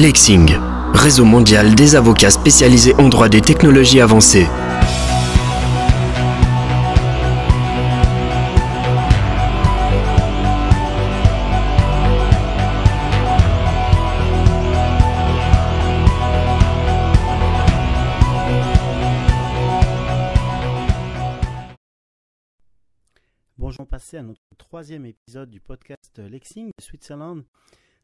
Lexing, réseau mondial des avocats spécialisés en droit des technologies avancées. Bonjour, on à notre troisième épisode du podcast Lexing de Switzerland.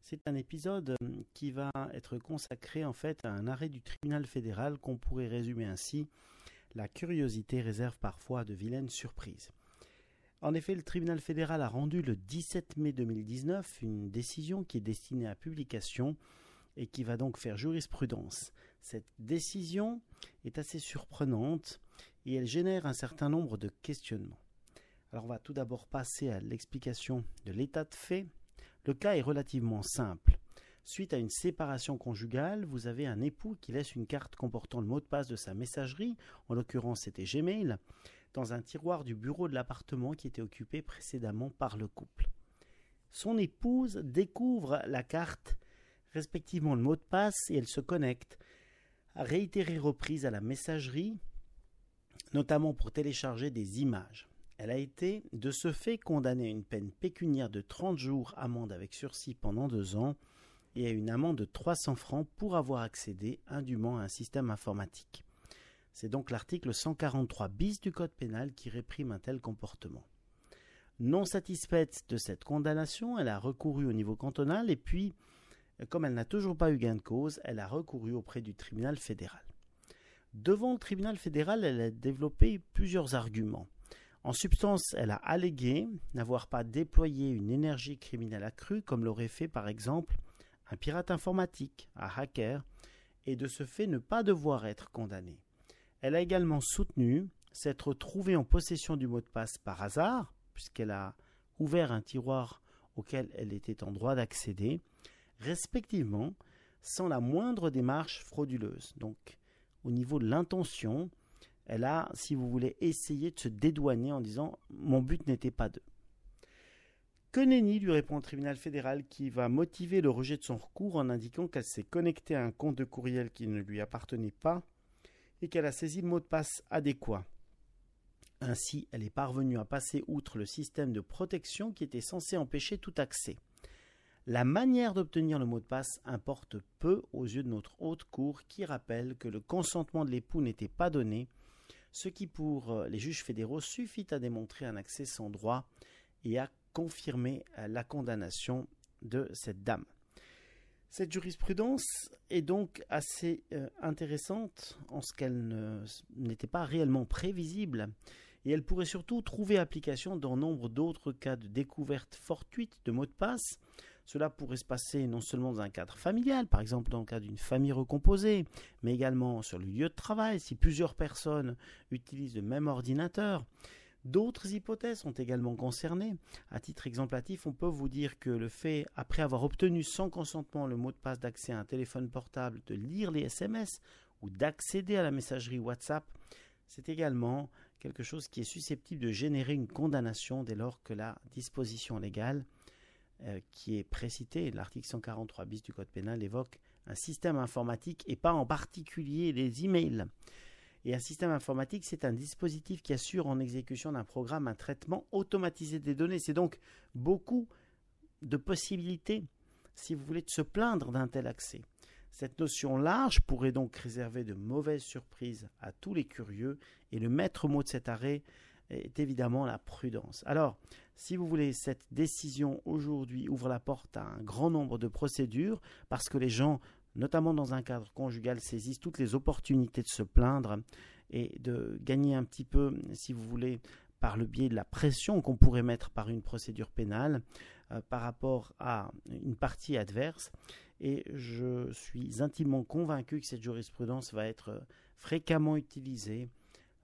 C'est un épisode euh, qui va être consacré en fait à un arrêt du tribunal fédéral qu'on pourrait résumer ainsi La curiosité réserve parfois de vilaines surprises. En effet, le tribunal fédéral a rendu le 17 mai 2019 une décision qui est destinée à publication et qui va donc faire jurisprudence. Cette décision est assez surprenante et elle génère un certain nombre de questionnements. Alors on va tout d'abord passer à l'explication de l'état de fait le cas est relativement simple. Suite à une séparation conjugale, vous avez un époux qui laisse une carte comportant le mot de passe de sa messagerie, en l'occurrence c'était Gmail, dans un tiroir du bureau de l'appartement qui était occupé précédemment par le couple. Son épouse découvre la carte, respectivement le mot de passe, et elle se connecte, à réitérer reprise à la messagerie, notamment pour télécharger des images. Elle a été, de ce fait, condamnée à une peine pécuniaire de 30 jours amende avec sursis pendant deux ans et à une amende de 300 francs pour avoir accédé indûment à un système informatique. C'est donc l'article 143 bis du Code pénal qui réprime un tel comportement. Non satisfaite de cette condamnation, elle a recouru au niveau cantonal et puis, comme elle n'a toujours pas eu gain de cause, elle a recouru auprès du tribunal fédéral. Devant le tribunal fédéral, elle a développé plusieurs arguments. En substance, elle a allégué n'avoir pas déployé une énergie criminelle accrue comme l'aurait fait par exemple un pirate informatique, un hacker, et de ce fait ne pas devoir être condamnée. Elle a également soutenu s'être trouvée en possession du mot de passe par hasard, puisqu'elle a ouvert un tiroir auquel elle était en droit d'accéder, respectivement sans la moindre démarche frauduleuse. Donc, au niveau de l'intention, elle a, si vous voulez, essayé de se dédouaner en disant mon but n'était pas de. Que nenni, lui répond le tribunal fédéral qui va motiver le rejet de son recours en indiquant qu'elle s'est connectée à un compte de courriel qui ne lui appartenait pas et qu'elle a saisi le mot de passe adéquat. Ainsi, elle est parvenue à passer outre le système de protection qui était censé empêcher tout accès. La manière d'obtenir le mot de passe importe peu aux yeux de notre haute cour qui rappelle que le consentement de l'époux n'était pas donné ce qui pour euh, les juges fédéraux suffit à démontrer un accès sans droit et à confirmer euh, la condamnation de cette dame. Cette jurisprudence est donc assez euh, intéressante en ce qu'elle n'était pas réellement prévisible et elle pourrait surtout trouver application dans nombre d'autres cas de découverte fortuite de mots de passe cela pourrait se passer non seulement dans un cadre familial, par exemple dans le cas d'une famille recomposée, mais également sur le lieu de travail, si plusieurs personnes utilisent le même ordinateur. D'autres hypothèses sont également concernées. À titre exemplatif, on peut vous dire que le fait, après avoir obtenu sans consentement le mot de passe d'accès à un téléphone portable, de lire les SMS ou d'accéder à la messagerie WhatsApp, c'est également quelque chose qui est susceptible de générer une condamnation dès lors que la disposition légale euh, qui est précité, l'article 143 bis du Code pénal évoque un système informatique et pas en particulier les emails. Et un système informatique, c'est un dispositif qui assure en exécution d'un programme un traitement automatisé des données. C'est donc beaucoup de possibilités, si vous voulez, de se plaindre d'un tel accès. Cette notion large pourrait donc réserver de mauvaises surprises à tous les curieux, et le maître mot de cet arrêt est évidemment la prudence. Alors, si vous voulez, cette décision aujourd'hui ouvre la porte à un grand nombre de procédures parce que les gens, notamment dans un cadre conjugal, saisissent toutes les opportunités de se plaindre et de gagner un petit peu, si vous voulez, par le biais de la pression qu'on pourrait mettre par une procédure pénale euh, par rapport à une partie adverse. Et je suis intimement convaincu que cette jurisprudence va être fréquemment utilisée,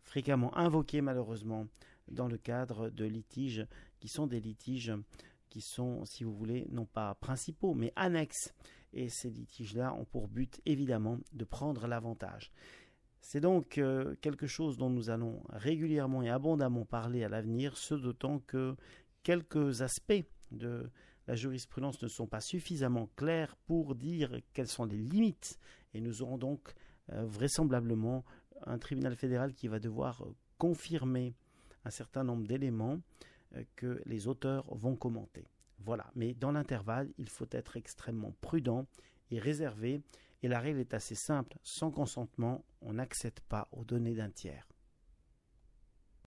fréquemment invoquée malheureusement dans le cadre de litiges qui sont des litiges qui sont, si vous voulez, non pas principaux, mais annexes. Et ces litiges-là ont pour but, évidemment, de prendre l'avantage. C'est donc euh, quelque chose dont nous allons régulièrement et abondamment parler à l'avenir, ce d'autant que quelques aspects de la jurisprudence ne sont pas suffisamment claires pour dire quelles sont les limites. Et nous aurons donc vraisemblablement un tribunal fédéral qui va devoir confirmer un certain nombre d'éléments euh, que les auteurs vont commenter. Voilà, mais dans l'intervalle, il faut être extrêmement prudent et réservé, et la règle est assez simple, sans consentement, on n'accède pas aux données d'un tiers.